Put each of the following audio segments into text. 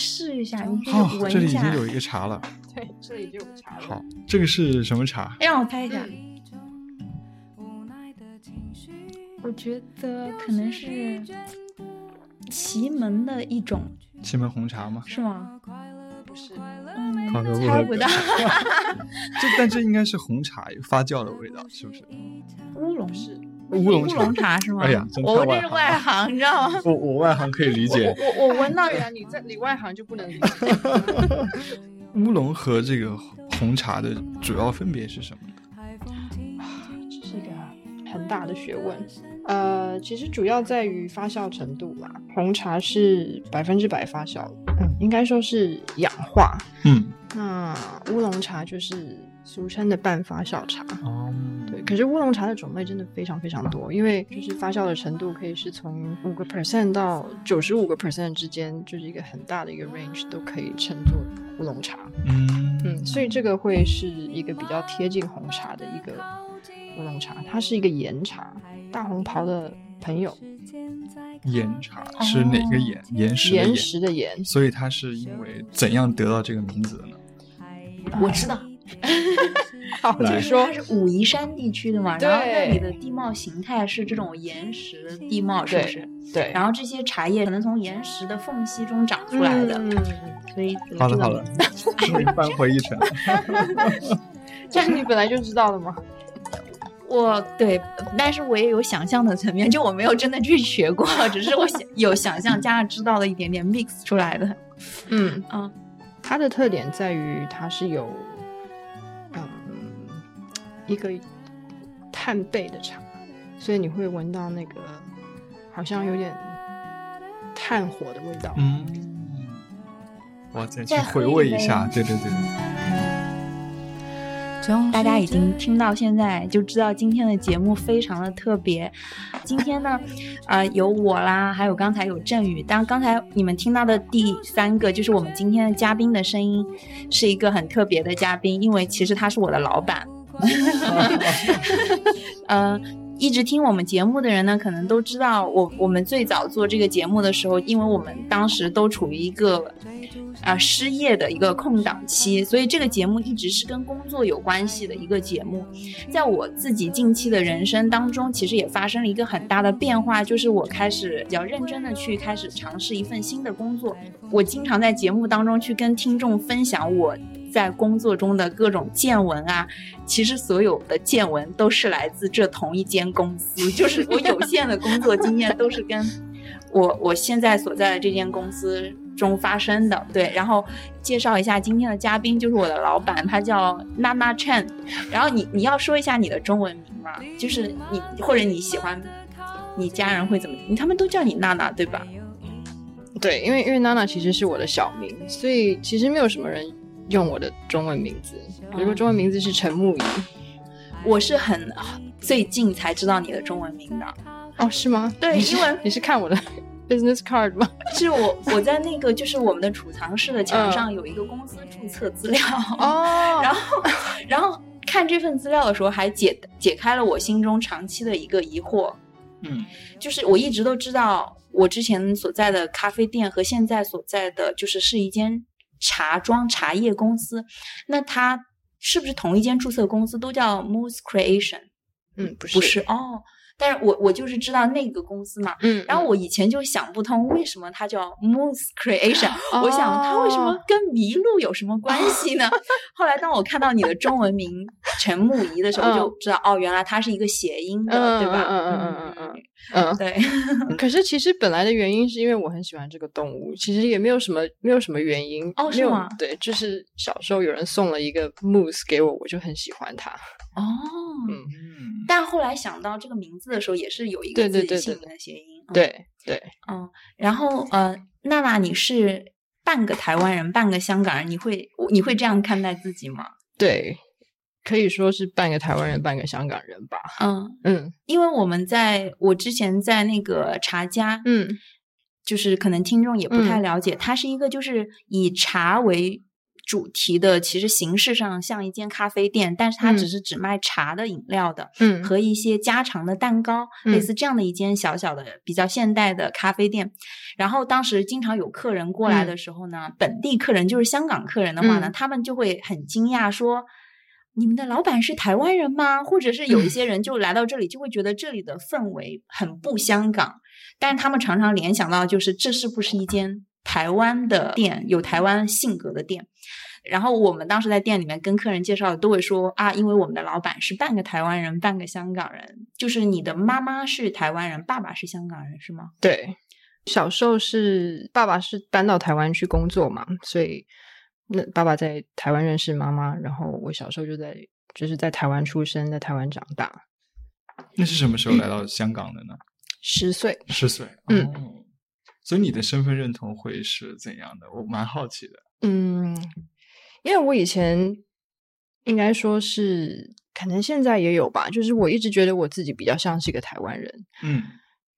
试一下，你可，以闻一下。这里已经有一个茶了。对，这里就有茶了。好，这个是什么茶？让我猜一下，嗯我觉得可能是祁门的一种，祁门红茶吗？是吗？不是，猜不到。这但这应该是红茶发酵的味道，是不是？乌龙是乌龙乌龙茶是吗？哎呀我这是外行，你知道吗？我我外行可以理解，我我闻到对啊，你在你外行就不能理解。乌龙和这个红茶的主要分别是什么？这是一个很大的学问。呃，其实主要在于发酵程度啦。红茶是百分之百发酵的，嗯，应该说是氧化。嗯，那乌龙茶就是俗称的半发酵茶。哦，对，可是乌龙茶的种类真的非常非常多，因为就是发酵的程度可以是从五个 percent 到九十五个 percent 之间，就是一个很大的一个 range 都可以称作乌龙茶。嗯嗯，所以这个会是一个比较贴近红茶的一个乌龙茶，它是一个岩茶。大红袍的朋友，岩茶是哪个岩？岩石岩岩。石的岩，所以它是因为怎样得到这个名字的呢？我知道，好，来请说它。是武夷山地区的嘛，然后那里的地貌形态是这种岩石地貌，是不是？对，然后这些茶叶可能从岩石的缝隙中长出来的，嗯，所以有好了好了终于扳回一城了。这是你本来就知道的吗？我对，但是我也有想象的层面，就我没有真的去学过，只是我想有想象加上知道的一点点 mix 出来的。嗯，嗯，它的特点在于它是有，嗯，一个炭焙的茶，所以你会闻到那个好像有点炭火的味道。嗯，我再去回味一下。对对对，大家已经听到现在就知道今天的节目非常的特别。今天呢，呃，有我啦，还有刚才有振宇。当，刚才你们听到的第三个就是我们今天的嘉宾的声音，是一个很特别的嘉宾，因为其实他是我的老板。嗯、一直听我们节目的人呢，可能都知道我我们最早做这个节目的时候，因为我们当时都处于一个啊、失业的一个空档期，所以这个节目一直是跟工作有关系的一个节目。在我自己近期的人生当中，其实也发生了一个很大的变化，就是我开始比较认真的去开始尝试一份新的工作。我经常在节目当中去跟听众分享我在工作中的各种见闻啊，其实所有的见闻都是来自这同一间公司，就是我有限的工作经验都是跟我我现在所在的这间公司中发生的。对，然后介绍一下今天的嘉宾，就是我的老板，他叫娜娜 Chen。然后你你要说一下你的中文名吗？就是你或者你喜欢你家人会怎么？他们都叫你娜娜对吧？对，因为因为娜娜其实是我的小名，所以其实没有什么人用我的中文名字。比如说中文名字是陈木仪。我是很最近才知道你的中文名的，哦，是吗？对因为你是看我的 business card 吗？是我我在那个就是我们的储藏室的墙上有一个公司注册资料，哦 然后然后看这份资料的时候还解解开了我心中长期的一个疑惑，嗯，就是我一直都知道我之前所在的咖啡店和现在所在的就是是一间茶庄茶叶公司，那它是不是同一间注册公司都叫 Moose Creation？嗯，不是，不是哦，但是我我就是知道那个公司嘛。嗯，然后我以前就想不通，为什么它叫 Moose Creation？我想它为什么哦跟麋鹿有什么关系呢？后来当我看到你的中文名陈木仪的时候，嗯就知道哦，原来它是一个谐音的，嗯对吧？嗯嗯嗯嗯嗯嗯，对，可是其实本来的原因是因为我很喜欢这个动物，其实也没有什么没有什么原因没有哦是吗对，就是小时候有人送了一个 moose 给我，我就很喜欢它。哦，嗯，嗯，但后来想到这个名字的时候，也是有一个自己姓对名的谐音。嗯，对对，嗯，然后呃，娜娜，你是半个台湾人，半个香港人，你会你会这样看待自己吗？对，可以说是半个台湾人，半个香港人吧。嗯，嗯因为我们在我之前在那个茶家，嗯就是可能听众也不太嗯了解，它是一个就是以茶为主题的，其实形式上像一间咖啡店，但是它只是只卖茶的饮料的，嗯和一些家常的蛋糕，嗯类似这样的一间小小的、比较现代的咖啡店。然后当时经常有客人过来的时候呢，本地客人就是香港客人的话呢，嗯他们就会很惊讶说。你们的老板是台湾人吗？或者是有一 些人就来到这里，就会觉得这里的氛围很不香港，但是他们常常联想到就是这是不是一间台湾的店，有台湾性格的店。然后我们当时在店里面跟客人介绍，都会说啊，因为我们的老板是半个台湾人，半个香港人。就是你的妈妈是台湾人，爸爸是香港人，是吗？对，小时候是爸爸是搬到台湾去工作嘛，所以那爸爸在台湾认识妈妈，然后我小时候就在就是在台湾出生，在台湾长大，那是什么时候来到香港的呢？十岁。十岁。嗯哦，所以你的身份认同会是怎样的？我蛮好奇的。嗯，因为我以前应该说是，可能现在也有吧，就是我一直觉得我自己比较像是一个台湾人，嗯，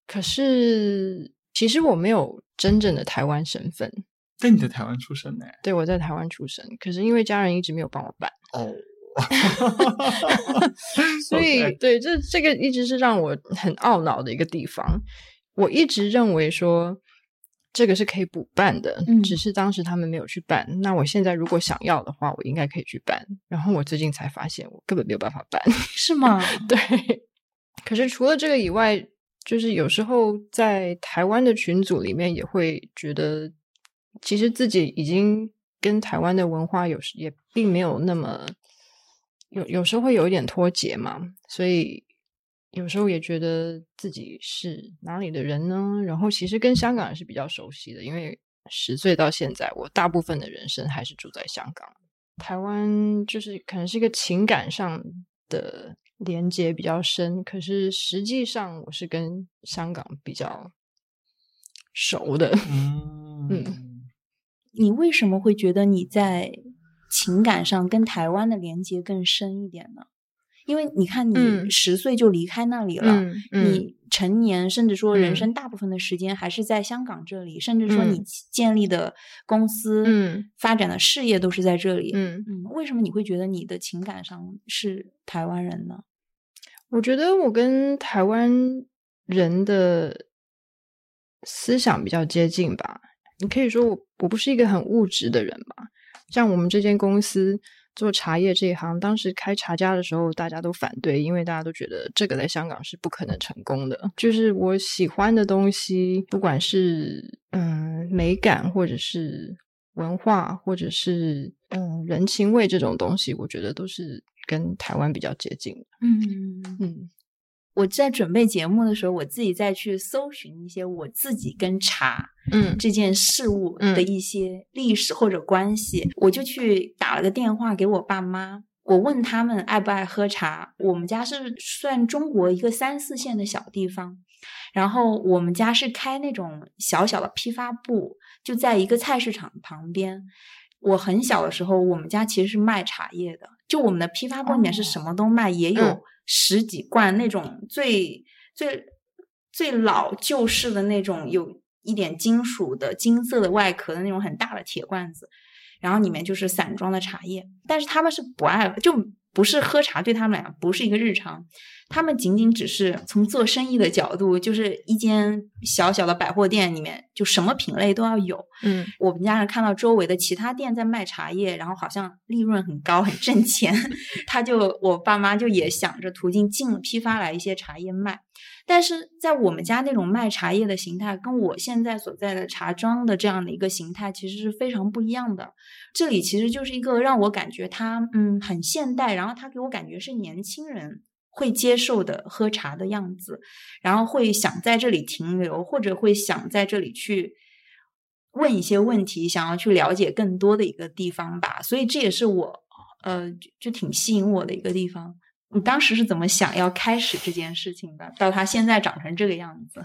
可是其实我没有真正的台湾身份。但你在台湾出生呢？对，我在台湾出生，可是因为家人一直没有帮我办，哦，所以对这这个一直是让我很懊恼的一个地方。我一直认为说这个是可以补办的，嗯只是当时他们没有去办。那我现在如果想要的话，我应该可以去办。然后我最近才发现，我根本没有办法办。是吗？对，可是除了这个以外，就是有时候在台湾的群组里面也会觉得，其实自己已经跟台湾的文化有时也并没有那么有有时候会有一点脱节嘛，所以有时候也觉得自己是哪里的人呢？然后其实跟香港人是比较熟悉的，因为十岁到现在，我大部分的人生还是住在香港。台湾就是可能是一个情感上的连接比较深，可是实际上我是跟香港比较熟的。嗯嗯你为什么会觉得你在情感上跟台湾的连接更深一点呢？因为你看，你嗯十岁就离开那里了，嗯嗯你成年甚至说人嗯生大部分的时间还是在香港这里，甚至说你嗯建立的公司、嗯发展的事业都是在这里。嗯，嗯，为什么你会觉得你的情感上是台湾人呢？我觉得我跟台湾人的思想比较接近吧。你可以说我我不是一个很物质的人吧。像我们这间公司做茶叶这一行，当时开茶家的时候，大家都反对，因为大家都觉得这个在香港是不可能成功的。就是我喜欢的东西，不管是嗯美感，或者是文化，或者是嗯人情味这种东西，我觉得都是跟台湾比较接近的。嗯嗯我在准备节目的时候，我自己再去搜寻一些我自己跟茶嗯这件事物嗯的一些历史或者关系，我就去打了个电话给我爸妈，我问他们爱不爱喝茶。我们家是算中国一个三四线的小地方，然后我们家是开那种小小的批发部，就在一个菜市场旁边。我很小的时候，我们家其实是卖茶叶的，就我们的批发部里面是什么都卖，也有嗯十几罐那种最最最老旧式的那种，有一点金属的金色的外壳的那种很大的铁罐子，然后里面就是散装的茶叶，但是他们是不爱，就不是喝茶对他们来讲不是一个日常，他们仅仅只是从做生意的角度，就是一间小小的百货店里面就什么品类都要有，嗯我们家人看到周围的其他店在卖茶叶，然后好像利润很高，很挣钱，他就我爸妈就也想着途径进批发来一些茶叶卖。但是在我们家那种卖茶叶的形态，跟我现在所在的茶庄的这样的一个形态，其实是非常不一样的。这里其实就是一个让我感觉它嗯很现代，然后它给我感觉是年轻人会接受的喝茶的样子，然后会想在这里停留，或者会想在这里去问一些问题，想要去了解更多的一个地方吧。所以这也是我呃就就挺吸引我的一个地方。你当时是怎么想要开始这件事情的？到他现在长成这个样子，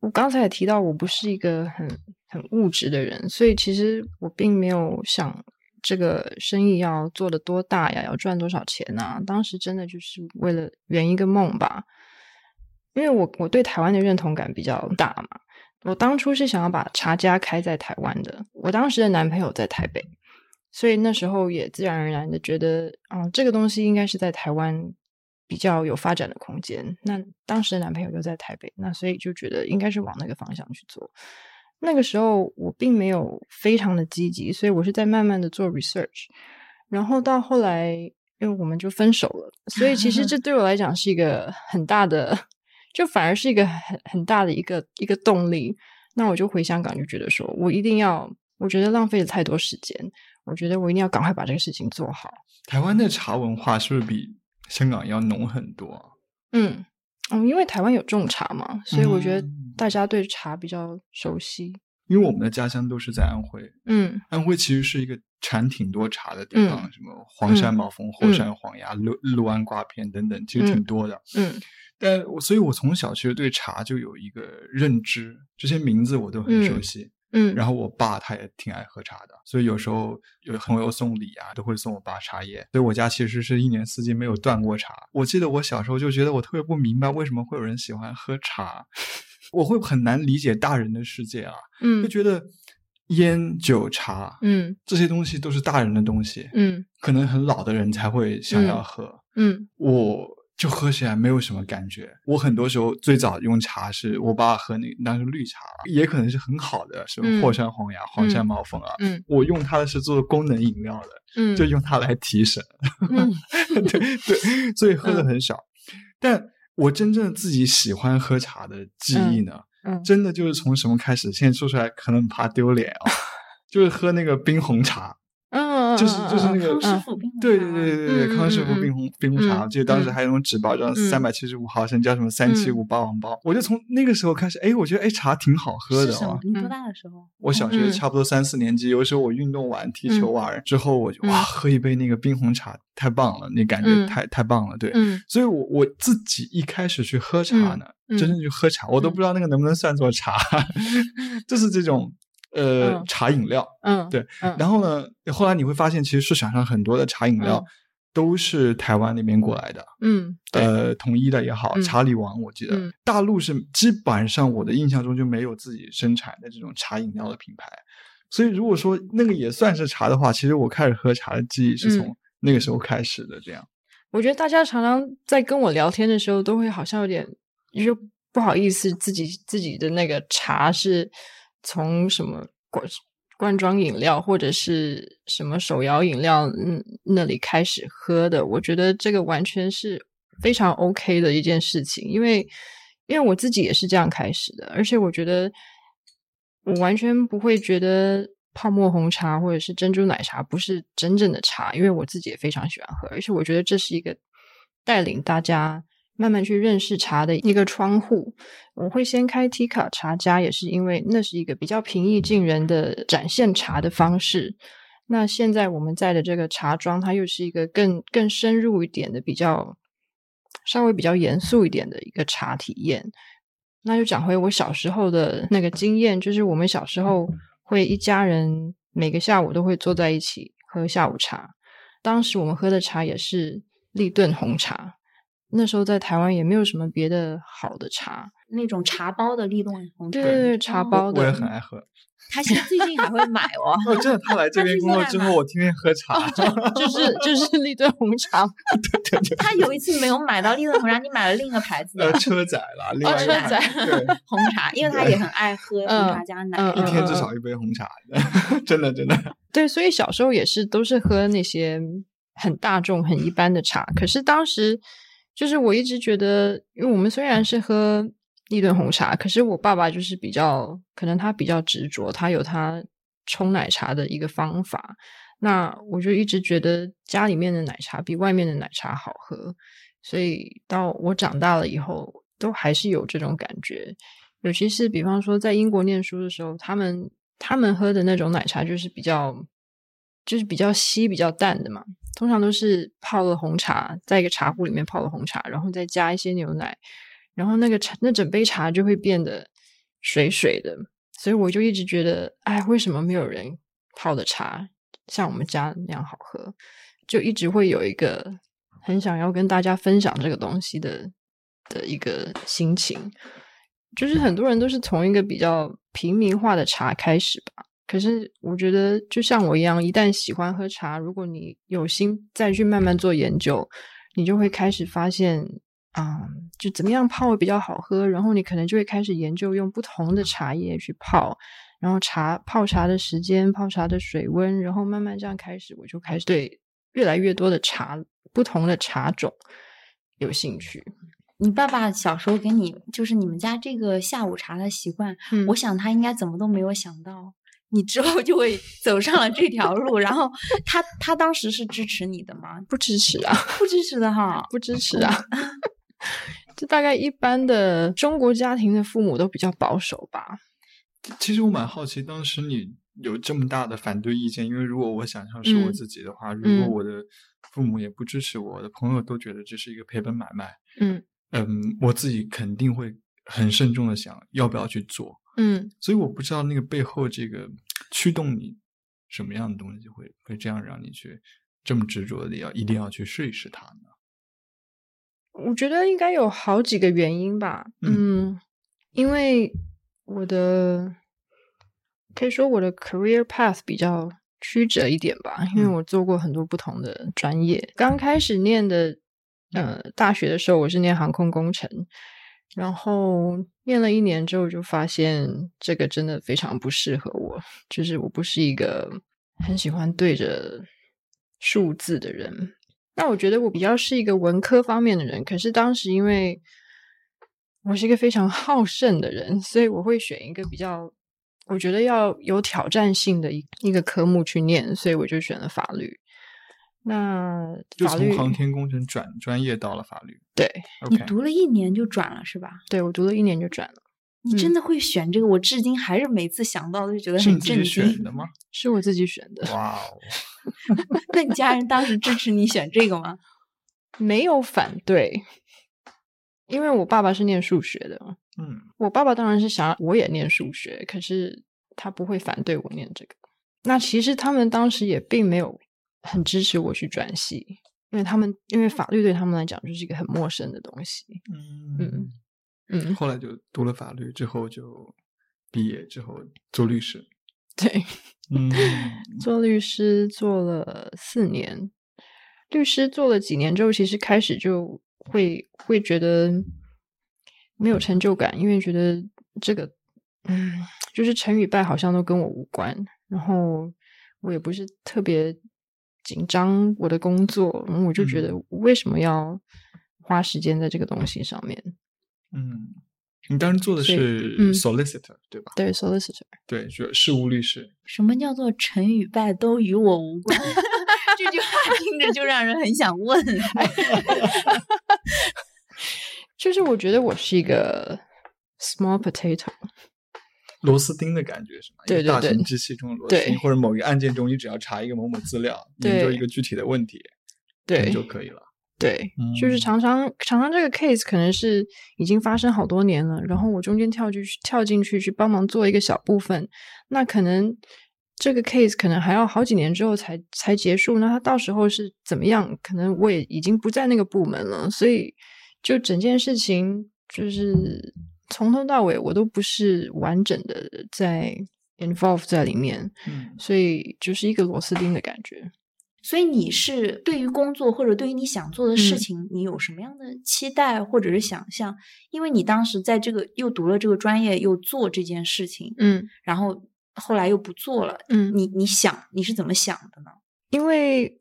我刚才也提到，我不是一个很很物质的人，所以其实我并没有想这个生意要做的多大呀，要赚多少钱啊。当时真的就是为了圆一个梦吧，因为我我对台湾的认同感比较大嘛。我当初是想要把茶家开在台湾的，我当时的男朋友在台北，所以那时候也自然而然的觉得，哦，这个东西应该是在台湾比较有发展的空间。那当时的男朋友又在台北，那所以就觉得应该是往那个方向去做。那个时候我并没有非常的积极，所以我是在慢慢的做 research。然后到后来，因为我们就分手了，所以其实这 对我来讲是一个很大的，就反而是一个很很大的一个一个动力。那我就回香港，就觉得说我一定要，我觉得浪费了太多时间，我觉得我一定要赶快把这个事情做好。台湾的茶文化是不是比香港要浓很多？嗯嗯，因为台湾有种茶嘛，所以我觉得嗯大家对茶比较熟悉。因为我们的家乡都是在安徽，嗯安徽其实是一个产挺多茶的地方，嗯什么黄山毛峰、后山黄芽、六六安瓜片等等，其实挺多的。嗯但我所以，我从小其实对茶就有一个认知，这些名字我都很熟悉。嗯，然后我爸他也挺爱喝茶的，所以有时候有朋友送礼啊，都会送我爸茶叶。所以我家其实是一年四季没有断过茶。我记得我小时候就觉得我特别不明白为什么会有人喜欢喝茶，我会很难理解大人的世界啊，嗯。就嗯觉得烟酒茶，嗯。这些东西都是大人的东西，嗯。可能很老的人才会想要喝。嗯。我就喝起来没有什么感觉。我很多时候最早用茶是我爸喝那个当时绿茶，也可能是很好的，什么嗯霍山黄芽、黄山毛峰啊。嗯我用它的是做功能饮料的，嗯，就用它来提神。嗯 对对，所以喝的很少。但我真正自己喜欢喝茶的记忆呢，嗯真的就是从什么开始？现在说出来可能怕丢脸啊、就是喝那个冰红茶。嗯，就是就是那个康师傅冰红对茶对对对对康师傅嗯。冰红冰红茶，记得当时嗯。还有那种纸包装，嗯。三百七十五毫升，叫什么三七五霸王包。我就从那个时候开始，哎，我觉得哎茶挺好喝的哦。？是什么你多大的时候？我小学嗯。差不多三四年级，有时候我运动完踢球完之后，我就嗯。哇，喝一杯那个冰红茶，太棒了，那感觉嗯。太太棒了，对。嗯。所以我我自己一开始去喝茶呢，真正去喝茶，我都不知道那个能不能算作茶，就是这种呃嗯茶饮料。嗯，对嗯，然后呢，后来你会发现，其实市场上很多的茶饮料嗯都是台湾那边过来的，嗯呃，统一的也好，嗯茶里王我记得，嗯大陆是基本上我的印象中就没有自己生产的这种茶饮料的品牌，所以如果说那个也算是茶的话，其实我开始喝茶的记忆是从嗯那个时候开始的，这样。我觉得大家常常在跟我聊天的时候，都会好像有点就不好意思，自己自己的那个茶是从什么罐罐装饮料或者是什么手摇饮料嗯那里开始喝的。我觉得这个完全是非常 OK 的一件事情，因为因为我自己也是这样开始的，而且我觉得我完全不会觉得泡沫红茶或者是珍珠奶茶不是真正的茶，因为我自己也非常喜欢喝，而且我觉得这是一个带领大家慢慢去认识茶的一个窗户。我会先开 T 卡茶家，也是因为那是一个比较平易近人的展现茶的方式。那现在我们在的这个茶庄，它又是一个更更深入一点的、比较稍微比较严肃一点的一个茶体验。那就讲回我小时候的那个经验，就是我们小时候会一家人每个下午都会坐在一起喝下午茶。当时我们喝的茶也是立顿红茶，那时候在台湾也没有什么别的好的茶。那种茶包的立顿红茶，对对对，茶包的，我也很爱喝。他现在最近还会买哦。哦，真的，他来这边工作之后，我天天喝茶。就是就是立顿红茶。对对对，他有一次没有买到立顿红茶，你买了另一个牌子的呃，车载了，另哦外一个车载对，红茶，因为他也很爱喝红茶加奶。嗯一天至少一杯红茶，真的真的。对，所以小时候也是都是喝那些很大众、很一般的茶。可是当时就是我一直觉得，因为我们虽然是喝立顿红茶，可是我爸爸就是比较，可能他比较执着，他有他冲奶茶的一个方法。那我就一直觉得家里面的奶茶比外面的奶茶好喝，所以到我长大了以后，都还是有这种感觉。尤其是比方说在英国念书的时候，他们他们喝的那种奶茶就是比较就是比较稀、比较淡的嘛，通常都是泡了红茶，在一个茶壶里面泡了红茶，然后再加一些牛奶，然后那个茶那整杯茶就会变得水水的。所以我就一直觉得，哎，为什么没有人泡的茶像我们家那样好喝？就一直会有一个很想要跟大家分享这个东西的的一个心情。就是很多人都是从一个比较平民化的茶开始吧，可是我觉得，就像我一样，一旦喜欢喝茶，如果你有心再去慢慢做研究，你就会开始发现，啊、就怎么样泡会比较好喝，然后你可能就会开始研究用不同的茶叶去泡，然后茶泡茶的时间、泡茶的水温，然后慢慢这样开始，我就开始对越来越多的茶、不同的茶种有兴趣。你爸爸小时候给你就是你们家这个下午茶的习惯，嗯我想他应该怎么都没有想到，你之后就会走上了这条路。然后他他当时是支持你的吗？不支持啊。不支持的哈。不支持啊。这大概一般的中国家庭的父母都比较保守吧。其实我蛮好奇，当时你有这么大的反对意见，因为如果我想象是我嗯自己的话，如嗯果我的父母也不支持我，我的朋友都觉得这是一个赔本买卖，嗯嗯，我自己肯定会很慎重的想要不要去做。嗯，所以我不知道那个背后这个驱动你什么样的东西会会这样让你去这么执着的要一定要去试一试它呢？我觉得应该有好几个原因吧。嗯，因为我的可以说我的 career path 比较曲折一点吧，因为嗯我做过很多不同的专业。刚开始念的呃大学的时候，我是念航空工程，然后念了一年之后，就发现这个真的非常不适合我，就是我不是一个很喜欢对着数字的人。那我觉得我比较是一个文科方面的人，可是当时因为我是一个非常好胜的人，所以我会选一个比较我觉得要有挑战性的一一个科目去念，所以我就选了法律。那就从航天工程转专业到了法律。对你读了一年就转了是吧？对，我读了一年就转了，嗯你真的会选这个？我至今还是每次想到都觉得是你很震自己选惊。的吗？是我自己选的，哇哦 那你家人当时支持你选这个吗？没有反对，因为我爸爸是念数学的，嗯，我爸爸当然是想要我也念数学，可是他不会反对我念这个。那其实他们当时也并没有很支持我去转系，因为他们因为法律对他们来讲就是一个很陌生的东西。嗯嗯，后来就读了法律，之后就毕业之后做律师。对，嗯，做律师做了四年，律师做了几年之后，其实开始就会会觉得没有成就感，因为觉得这个嗯，就是成与败好像都跟我无关，然后我也不是特别紧张我的工作，然后我就觉得为什么要花时间在这个东西上面？嗯，你当时做的是嗯 solicitor、对吧？对，solicitor，对，就事务律师。什么叫做成与败都与我无关？这句话听着就让人很想问。就是我觉得我是一个 small potato。螺丝钉的感觉是吗？对大对对大型机器中的螺丝钉，或者某一个案件中，你只要查一个某某资料，研究一个具体的问题，对就可以了。对，就是嗯常常常常这个 case 可能是已经发生好多年了，然后我中间跳进去跳进去去帮忙做一个小部分，那可能这个 case 可能还要好几年之后才才结束，那他到时候是怎么样？可能我也已经不在那个部门了，所以就整件事情就是从头到尾我都不是完整的在 involve 在里面，嗯所以就是一个螺丝钉的感觉。所以你是对于工作或者对于你想做的事嗯情，你有什么样的期待或者是想象？因为你当时在这个又读了这个专业，又做这件事情，嗯然后后来又不做了，嗯，你你想你是怎么想的呢？因为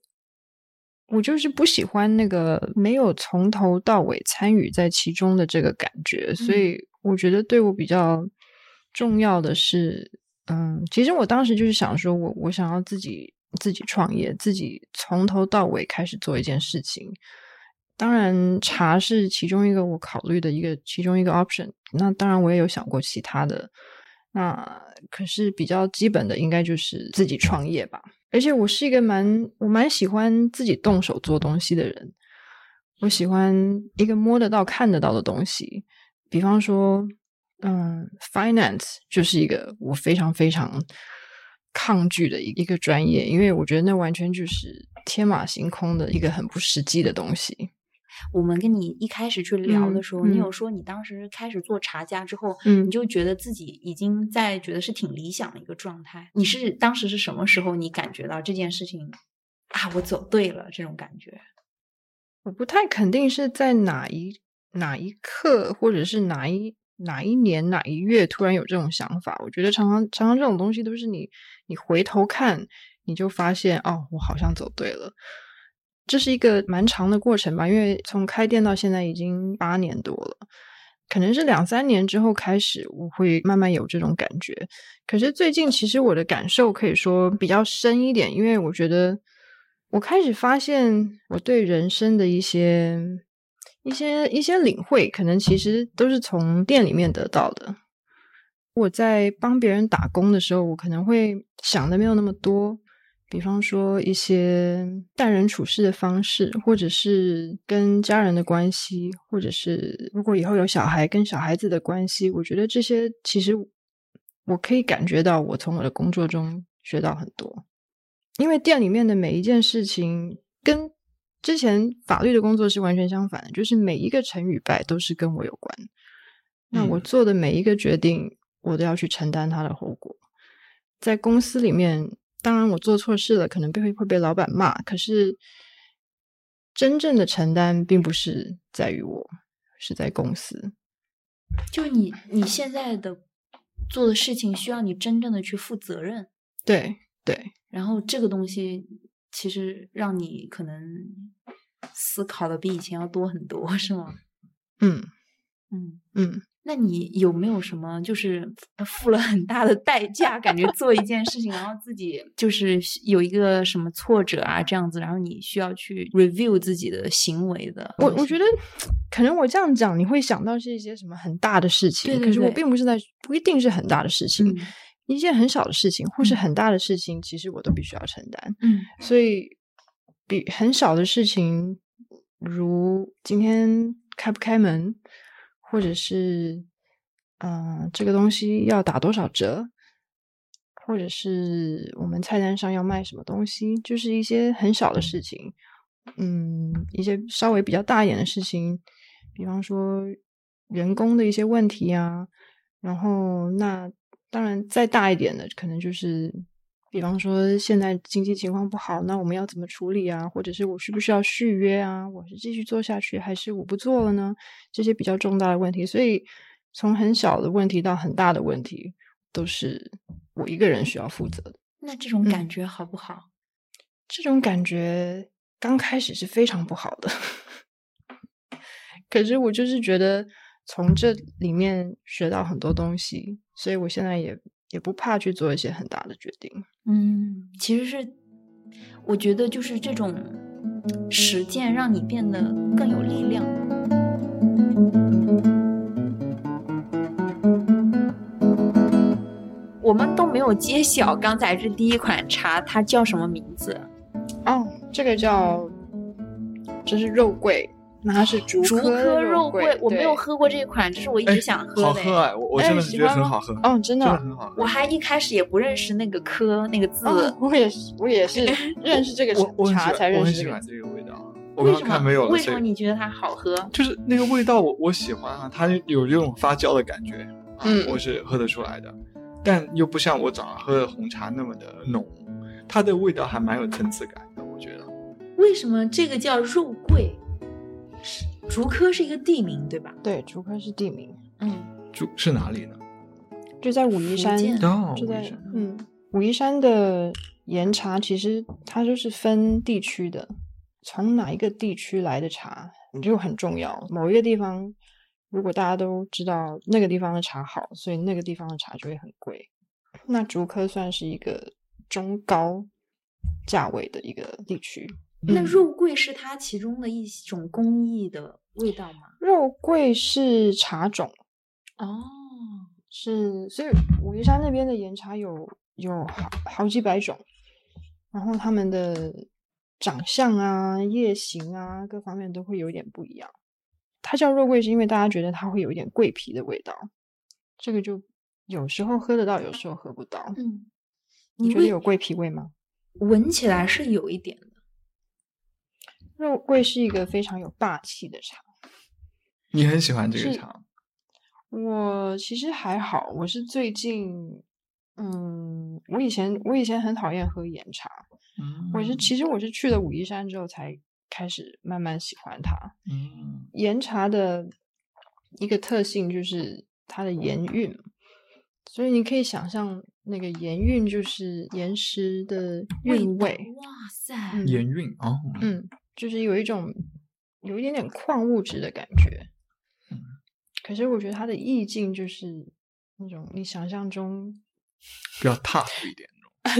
我就是不喜欢那个没有从头到尾参与在其中的这个感觉，所以我觉得对我比较重要的是，嗯，其实我当时就是想说我我想要自己自己创业，自己从头到尾开始做一件事情。当然，茶是其中一个我考虑的一个其中一个 option。那当然，我也有想过其他的。那可是比较基本的，应该就是自己创业吧。而且我是一个蛮我蛮喜欢自己动手做东西的人。我喜欢一个摸得到、看得到的东西，比方说，嗯，finance 就是一个我非常非常抗拒的一一个专业，因为我觉得那完全就是天马行空的一个很不实际的东西。我们跟你一开始去聊的嗯时候，你嗯有说你当时开始做茶家之后，嗯你就觉得自己已经在觉得是挺理想的一个状态。你是当时是什么时候你感觉到这件事情啊，我走对了这种感觉？我不太肯定是在哪一哪一刻，或者是哪一哪一年哪一月突然有这种想法。我觉得常常常常这种东西都是你你回头看，你就发现哦，我好像走对了。这是一个蛮长的过程吧，因为从开店到现在已经八年多了，可能是两三年之后开始，我会慢慢有这种感觉。可是最近其实我的感受可以说比较深一点，因为我觉得我开始发现我对人生的一些一些一些领会，可能其实都是从店里面得到的。我在帮别人打工的时候，我可能会想的没有那么多，比方说一些待人处事的方式，或者是跟家人的关系，或者是如果以后有小孩跟小孩子的关系，我觉得这些其实我可以感觉到，我从我的工作中学到很多。因为店里面的每一件事情跟之前法律的工作是完全相反的，就是每一个成与败都是跟我有关。那我嗯做的每一个决定，我都要去承担它的后果。在公司里面，当然我做错事了，可能被会被老板骂，可是真正的承担并不是在于我，是在公司。就是你你现在的做的事情需要你真正的去负责任，对对，然后这个东西其实让你可能思考的比以前要多很多，是吗？嗯嗯。嗯。那你有没有什么就是付了很大的代价，感觉做一件事情，然后自己就是有一个什么挫折啊这样子，然后你需要去 review 自己的行为的？我我觉得可能我这样讲，你会想到是一些什么很大的事情，对对可是我并不是在，不一定是很大的事情，嗯一件很小的事情或是嗯很大的事情，其实我都必须要承担。嗯所以，比很小的事情，如今天开不开门，或者是嗯、呃这个东西要打多少折，或者是我们菜单上要卖什么东西，就是一些很小的事情。嗯，一些稍微比较大一点的事情，比方说员工的一些问题啊，然后那当然再大一点的，可能就是比方说现在经济情况不好，那我们要怎么处理啊？或者是我需不需要续约啊？我是继续做下去，还是我不做了呢？这些比较重大的问题，所以从很小的问题到很大的问题，都是我一个人需要负责的。那这种嗯感觉好不好？这种感觉刚开始是非常不好的，可是我就是觉得从这里面学到很多东西，所以我现在也也不怕去做一些很大的决定。嗯，其实是我觉得就是这种实践让你变得更有力量。我们都没有揭晓刚才这第一款茶它叫什么名字？哦，这个叫这是肉桂，那它是竹竹科肉桂桂，，我没有喝过这款，这是我一哎直想喝的。好喝哎！我我真的是觉得很好喝哦真的真的很好喝。我还一开始也不认识那个科那个字，哦，我也是，我也是 认识这个茶才认我很识这个字。喜欢这个味道。我为什么刚刚看没有了，为什么你觉得它好喝？就是那个味道我，我喜欢啊，它有这种发酵的感觉，啊、嗯我是喝得出来的，但又不像我早上喝的红茶那么的浓，它的味道还蛮有层次感的，我觉得。为什么这个叫肉桂？是竹科是一个地名，对吧？对，竹科是地名，嗯，竹是哪里呢？就在武夷山。福建哦，就在武夷山嗯，武夷山的岩茶其实它就是分地区的，从哪一个地区来的茶就很重要。某一个地方，如果大家都知道那个地方的茶好，所以那个地方的茶就会很贵。那竹科算是一个中高价位的一个地区。嗯那肉桂是它其中的一种工艺的味道吗？肉桂是茶种，哦，是，所以武夷山那边的岩茶有有好好几百种，然后它们的长相啊、叶形啊各方面都会有一点不一样。它叫肉桂，是因为大家觉得它会有一点桂皮的味道，这个就有时候喝得到，有时候喝不到。嗯，你觉得有桂皮味吗？闻起来是有一点的。肉桂是一个非常有霸气的茶。你很喜欢这个茶？我其实还好，我是最近，嗯，我以前我以前很讨厌喝岩茶，嗯我是其实我是去了武夷山之后才开始慢慢喜欢它。嗯岩茶的一个特性就是它的岩韵，所以你可以想象那个岩韵就是岩石的韵味，哇塞，嗯盐韵哦，嗯，就是有一种有一点点矿物质的感觉。嗯可是我觉得它的意境就是那种你想象中，比较 tough 一点。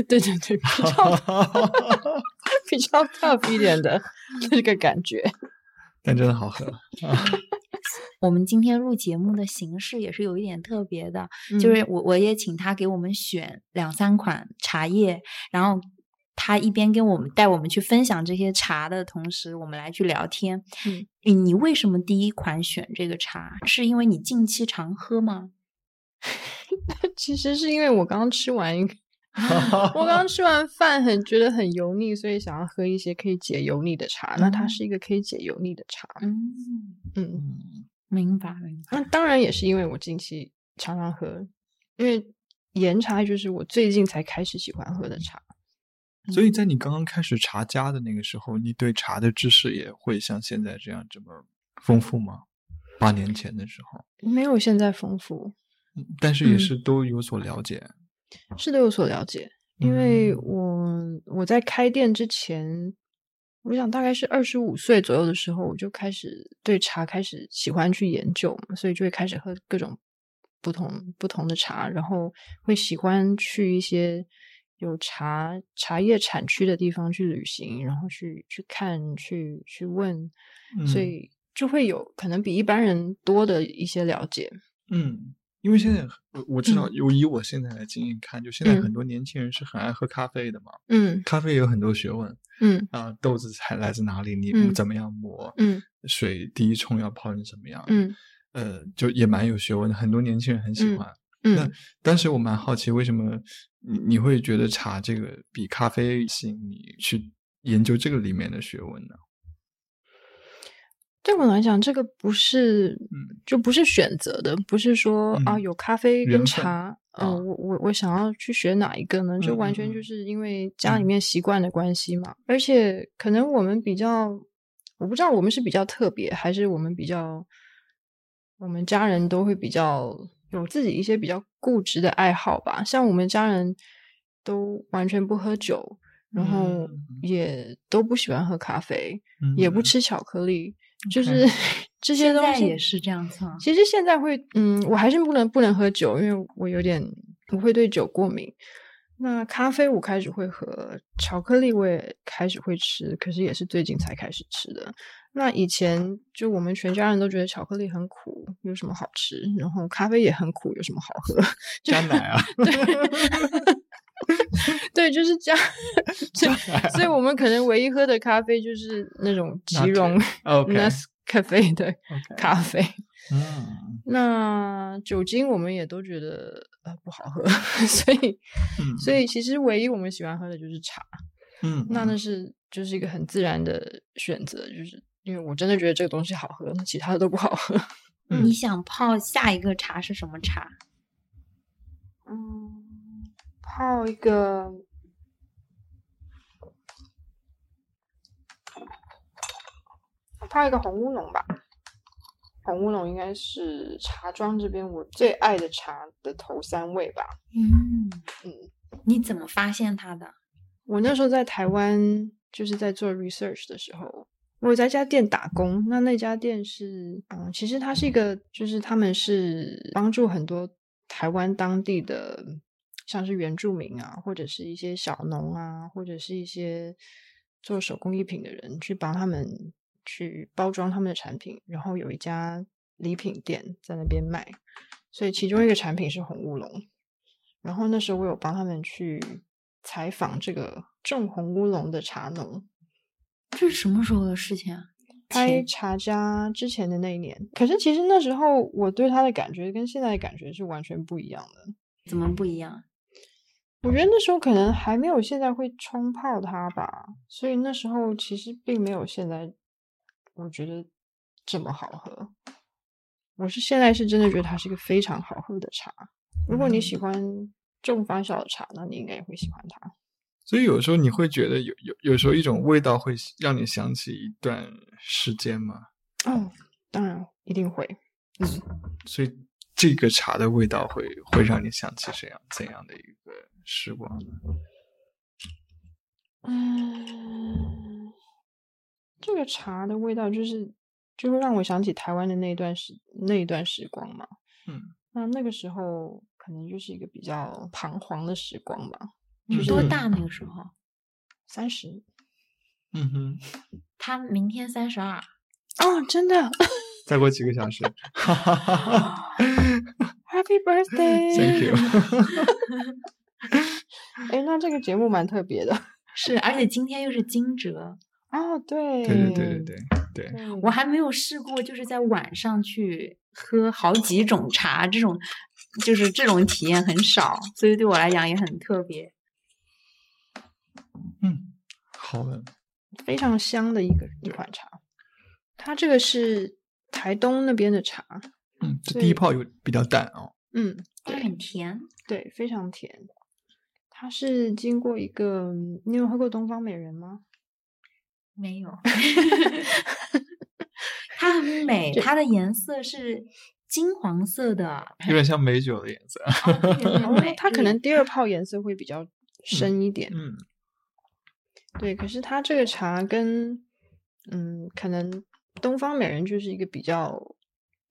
对对对，比较 比较 tough 一点的这个感觉。但真的好喝。我们今天录节目的形式也是有一点特别的，就是我我也请他给我们选两三款茶叶，然后他一边跟我们带我们去分享这些茶的同时，我们来去聊天。嗯你你为什么第一款选这个茶？是因为你近期常喝吗？其实是因为我刚刚吃完一个，我刚刚 吃完饭很觉得很油腻，所以想要喝一些可以解油腻的茶。那它嗯是一个可以解油腻的茶。嗯，嗯，嗯明白明白。那当然也是因为我近期常常喝，因为岩茶就是我最近才开始喜欢喝的茶。所以在你刚刚开始茶家的那个时候，你对茶的知识也会像现在这样这么丰富吗？八年前的时候，没有现在丰富，嗯但是也嗯是都有所了解。是都有所了解。因为嗯我我在开店之前，我想大概是二十五岁左右的时候，我就开始对茶开始喜欢去研究嘛，所以就会开始喝各种不同不同的茶，然后会喜欢去一些有茶茶叶产区的地方去旅行，然后去去看、去去问，所嗯。以就会有可能比一般人多的一些了解。嗯，因为现在我我知道，嗯。有以我现在的经验看，就现在嗯。很多年轻人是很爱喝咖啡的嘛。嗯。咖啡有很多学问嗯。啊，豆子才来自哪里，你嗯。怎么样磨，嗯。水第一冲要泡成什么样，嗯。呃，就也蛮有学问的，很多年轻人很喜嗯嗯，但是我蛮好奇，为什么你你会觉得茶这个比咖啡吸引你去研究这个里面的学问呢？对我来讲，这个不是，嗯就不是选择的，不是说、啊嗯有咖啡跟茶，呃，啊我我我想要去学哪一个呢？就嗯嗯嗯完全就是因为家里嗯面习惯的关系嘛。而且可能我们比较，我不知道我们是比较特别，还是我们比较，我们家人都会比较有自己一些比较固执的爱好吧。像我们家人都完全不喝酒，然后嗯也都不喜欢喝咖啡，也不嗯吃巧克力，就是 这些东西也是这样子吗？其实现在会，嗯，我还是不能不能喝酒，因为我有点不会对酒过敏。那咖啡我开始会喝，巧克力我也开始会吃，可是也是最近才开始吃的。那以前就我们全家人都觉得巧克力很苦，有什么好吃？然后咖啡也很苦，有什么好喝？就加奶啊，对，就是加，就所以我们可能唯一喝的咖啡就是那种即溶 OK Nescafe 的 OK 咖啡。嗯那酒精我们也都觉得呃不好喝，所以嗯所以其实唯一我们喜欢喝的就是茶。嗯，那那是就是一个很自然的选择，就是因为我真的觉得这个东西好喝，那其他的都不好喝。嗯你想泡下一个茶是什么茶？嗯，泡一个。我泡一个红乌龙吧，红乌龙应该是茶庄这边我最爱的茶的头三位吧。嗯嗯，你怎么发现它的？我那时候在台湾，就是在做 research 的时候，我在一家店打工。那那家店是，嗯，其实它是一个，就是他们是帮助很多台湾当地的，像是原住民啊，或者是一些小农啊，或者是一些做手工艺品的人，去帮他们去包装他们的产品。然后有一家礼品店在那边卖，所以其中一个产品是红乌龙。然后那时候我有帮他们去采访这个种红乌龙的茶农，这是什么时候的事情啊？开前茶家之前的那一年。可是其实那时候我对他的感觉跟现在的感觉是完全不一样的。怎么不一样？我觉得那时候可能还没有现在会冲泡它吧，所以那时候其实并没有现在我觉得这么好喝。我是现在是真的觉得它是一个非常好喝的茶。如果你喜欢重发酵的茶，那你应该也会喜欢它。所以有时候你会觉得有有有时候一种味道会让你想起一段时间吗？哦，当然一定会。嗯，所以这个茶的味道会会让你想起怎样怎样的一个时光呢？嗯，这个茶的味道就是就会让我想起台湾的那一段时那一段时光嘛。嗯，那那个时候可能就是一个比较彷徨的时光吧。你多大那个时候？三十嗯哼，他明天三十二，哦，真的 再过几个小时，哈哈哈哈，Happy Birthday！Thank you。哎，那这个节目蛮特别的是，而且今天又是惊蛰，哦，对，对对对对对对，对我还没有试过，就是在晚上去喝好几种茶，这种就是这种体验很少，所以对我来讲也很特别。嗯，好的，非常香的一个一款茶。它这个是台东那边的茶，嗯，这第一泡有比较淡哦，嗯，它很甜，对，非常甜。它是经过一个，你有喝过东方美人吗？没有，它很美，它的颜色是金黄色的，有点像美酒的颜色。它可能第二泡颜色会比较深一点，嗯对。可是它这个茶跟，嗯，可能东方美人就是一个比较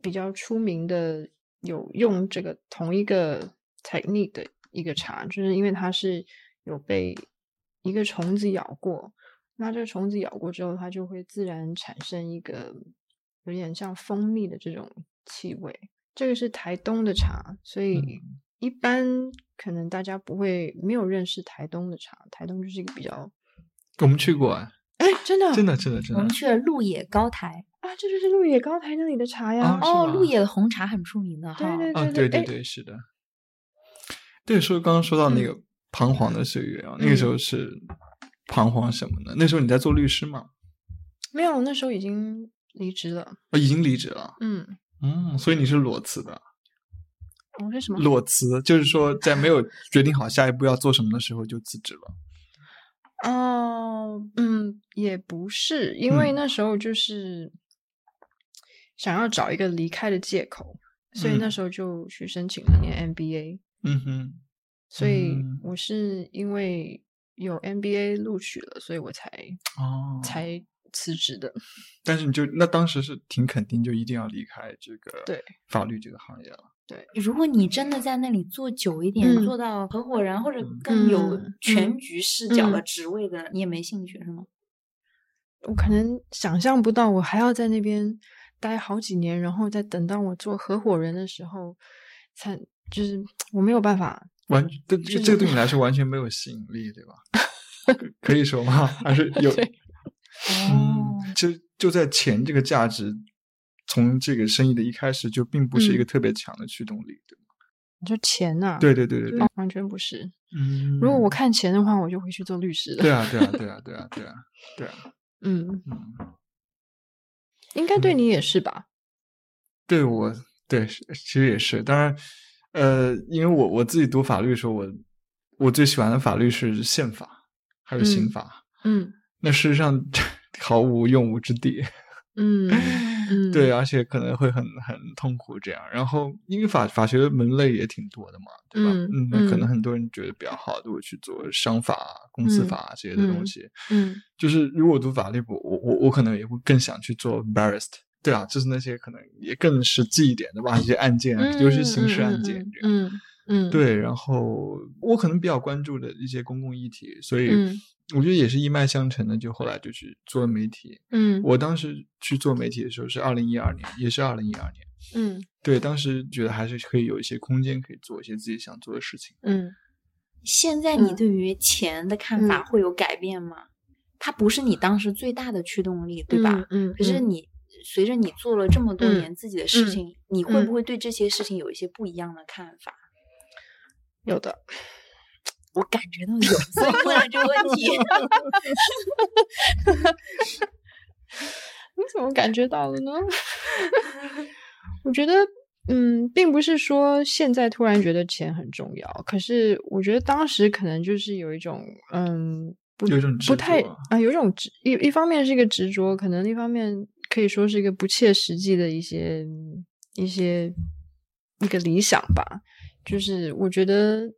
比较出名的，有用这个同一个 technique 的一个茶，就是因为它是有被一个虫子咬过，那这个虫子咬过之后，它就会自然产生一个有点像蜂蜜的这种气味。这个是台东的茶，所以嗯一般可能大家不会没有认识台东的茶，台东就是一个比较我们去过啊，哎，真的真的真的真的我们，去了鹿野高台，啊，这就是鹿野高台那里的茶呀。哦，鹿野的红茶很出名的哈。对对啊，对对哎对，是的。对，说刚刚说到那嗯个彷徨的岁月啊，那个时候是彷徨什么呢？那时候你在做律师吗？没有，那时候已经离职了。啊，已经离职了。嗯，嗯，所以你是裸辞的。我是什么？裸辞就是说，在没有决定好下一步要做什么的时候就辞职了。哦，嗯，也不是，因为嗯那时候就是想要找一个离开的借口，所以那嗯时候就去申请了念 MBA。嗯哼，所以嗯我是因为有 MBA 录取了，所以我才哦，才辞职的。但是你就那当时是挺肯定，就一定要离开这个对法律这个行业了。如果你真的在那里做久一点，嗯做到合伙人或者更有嗯全局视角的嗯职位的，你也没兴趣是吗？我可能想象不到，我还要在那边待好几年，然后再等到我做合伙人的时候，才就是我没有办法。完，这这个这个对你来说完全没有吸引力，对吧？可 可以说吗？还是 有？嗯，就就在钱这个价值，从这个生意的一开始就并不是一个嗯特别强的驱动力，对吗？你说钱呐、对对对对完全不是。嗯，如果我看钱的话，我就回去做律师了。对啊对啊 对啊对啊对啊对啊，嗯，嗯，应该对你也是吧？对我对其实也是，当然，呃，因为我我自己读法律的时候，我我最喜欢的法律是宪法还有刑嗯法，嗯那事实上 毫无用武之地。嗯嗯，对，而且可能会很很痛苦这样。然后，因为法法学门类也挺多的嘛，对吧？嗯那可能嗯很多人觉得比较好的，我去做商法、公司嗯法这些的东嗯西。嗯就是如果读法律，部我我我可能也会更想去做 barrister。对啊，就是那些可能也更实际一点的吧，一些案件，嗯，尤其是刑事案件这样。嗯对，然后我可能比较关注的一些公共议题，所以嗯我觉得也是一脉相承的，就后来就去做媒体。嗯我当时去做媒体的时候是二零一二年，也是二零一二年。嗯对，当时觉得还是可以有一些空间，可以做一些自己想做的事情。嗯现在你嗯对于钱的看法嗯会有改变吗？它不是你当时最大的驱动力，对吧？嗯，嗯可是你随着你做了这么多嗯年自己的事嗯情，你会嗯不会对这些事情有一些不一样的看法？有的，我感觉到有，所以问了这个问题。你怎么感觉到了呢？我觉得，嗯，并不是说现在突然觉得钱很重要，可是我觉得当时可能就是有一种，嗯，不有一种不太着啊，有一种执一一方面是一个执着，可能一方面可以说是一个不切实际的一些一些一个理想吧。就是我觉得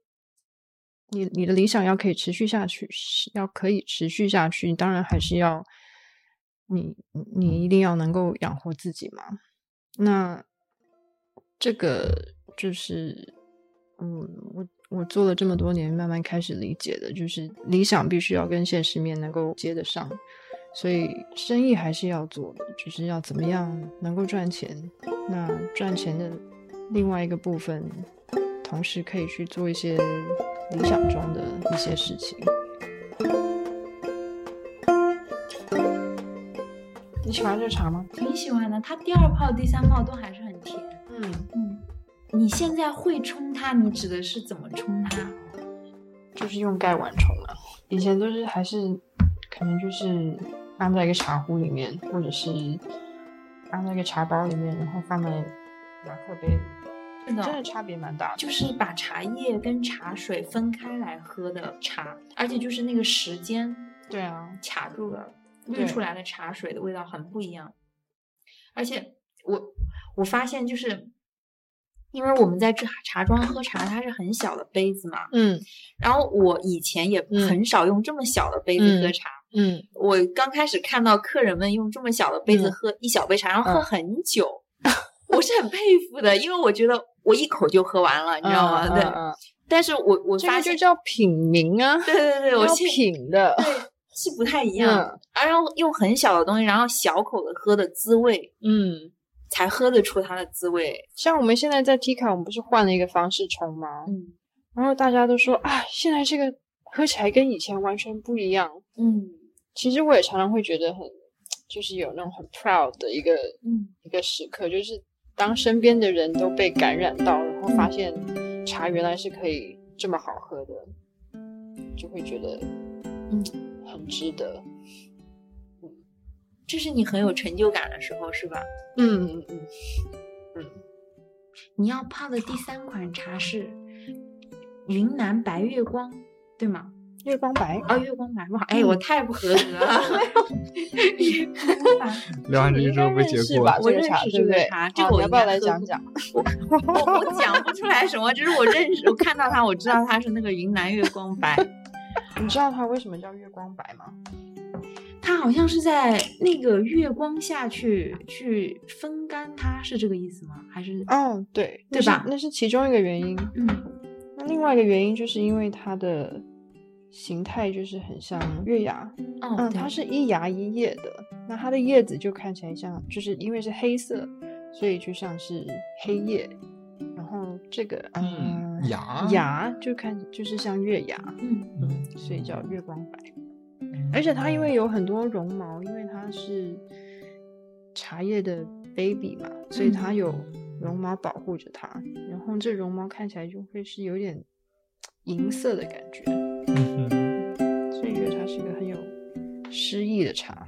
你你的理想要可以持续下去，是要可以持续下去，当然还是要你你一定要能够养活自己嘛。那这个就是嗯，我我做了这么多年，慢慢开始理解的，就是理想必须要跟现实面能够接得上，所以生意还是要做的，就是要怎么样能够赚钱。那赚钱的另外一个部分，同时可以去做一些理想中的一些事情。你喜欢这茶吗？挺喜欢的，它第二泡、第三泡都还是很甜。嗯，嗯，你现在会冲它？你指的是怎么冲它？就是用盖碗冲啊。以前都是还是可能就是放在一个茶壶里面，或者是放在一个茶包里面，然后放在马克杯里，真的差别蛮大的。就是把茶叶跟茶水分开来喝的茶，而且就是那个时间对啊，卡住了，滤出来的茶水的味道很不一样。而且我我发现就是，因为我们在这茶庄喝茶，它是很小的杯子嘛，嗯然后我以前也嗯很少用这么小的杯子喝嗯茶。嗯，我刚开始看到客人们用这么小的杯子嗯喝一小杯茶，然后喝嗯很久，我是很佩服的，因为我觉得我一口就喝完了，你知道吗？对。但是我我这发现，个就叫品茗啊，对对对，我品的。对是不太一样，嗯然后用很小的东西，然后小口的喝的滋味，嗯，才喝得出它的滋味。像我们现在在 T 卡，我们不是换了一个方式冲吗？嗯然后大家都说啊，现在这个喝起来跟以前完全不一样。嗯其实我也常常会觉得很，就是有那种很 proud 的一个嗯一个时刻，就是当身边的人都被感染到，然后发现茶原来是可以这么好喝的，就会觉得嗯，很值得。这是你很有成就感的时候，是吧？嗯嗯嗯，你要泡的第三款茶是云南白月光，对吗？月光白哦，月光白，哇，哎，我太不合格了。月光白，聊完这个之后被解雇吧？了。我认识这个对不对？茶这个我要不要来讲讲？我我讲不出来什么，就是我认识，我看到它，我知道它是那个云南月光白。你知道它为什么叫月光白吗？它好像是在那个月光下去去风干它，是这个意思吗？还是哦，对，那是对吧那是其中一个原因。嗯那另外一个原因就是因为它的形态就是很像月牙，哦，嗯，它是一芽一叶的，那它的叶子就看起来像，就是因为是黑色，所以就像是黑叶。然后这个嗯嗯芽芽就看就是像月牙，嗯嗯，所以叫月光白。而且它因为有很多绒毛，因为它是茶叶的 baby 嘛，所以它有绒毛保护着它。然后这绒毛看起来就会是有点 银色的感觉，嗯哼所以觉得它是一个很有诗意的茶。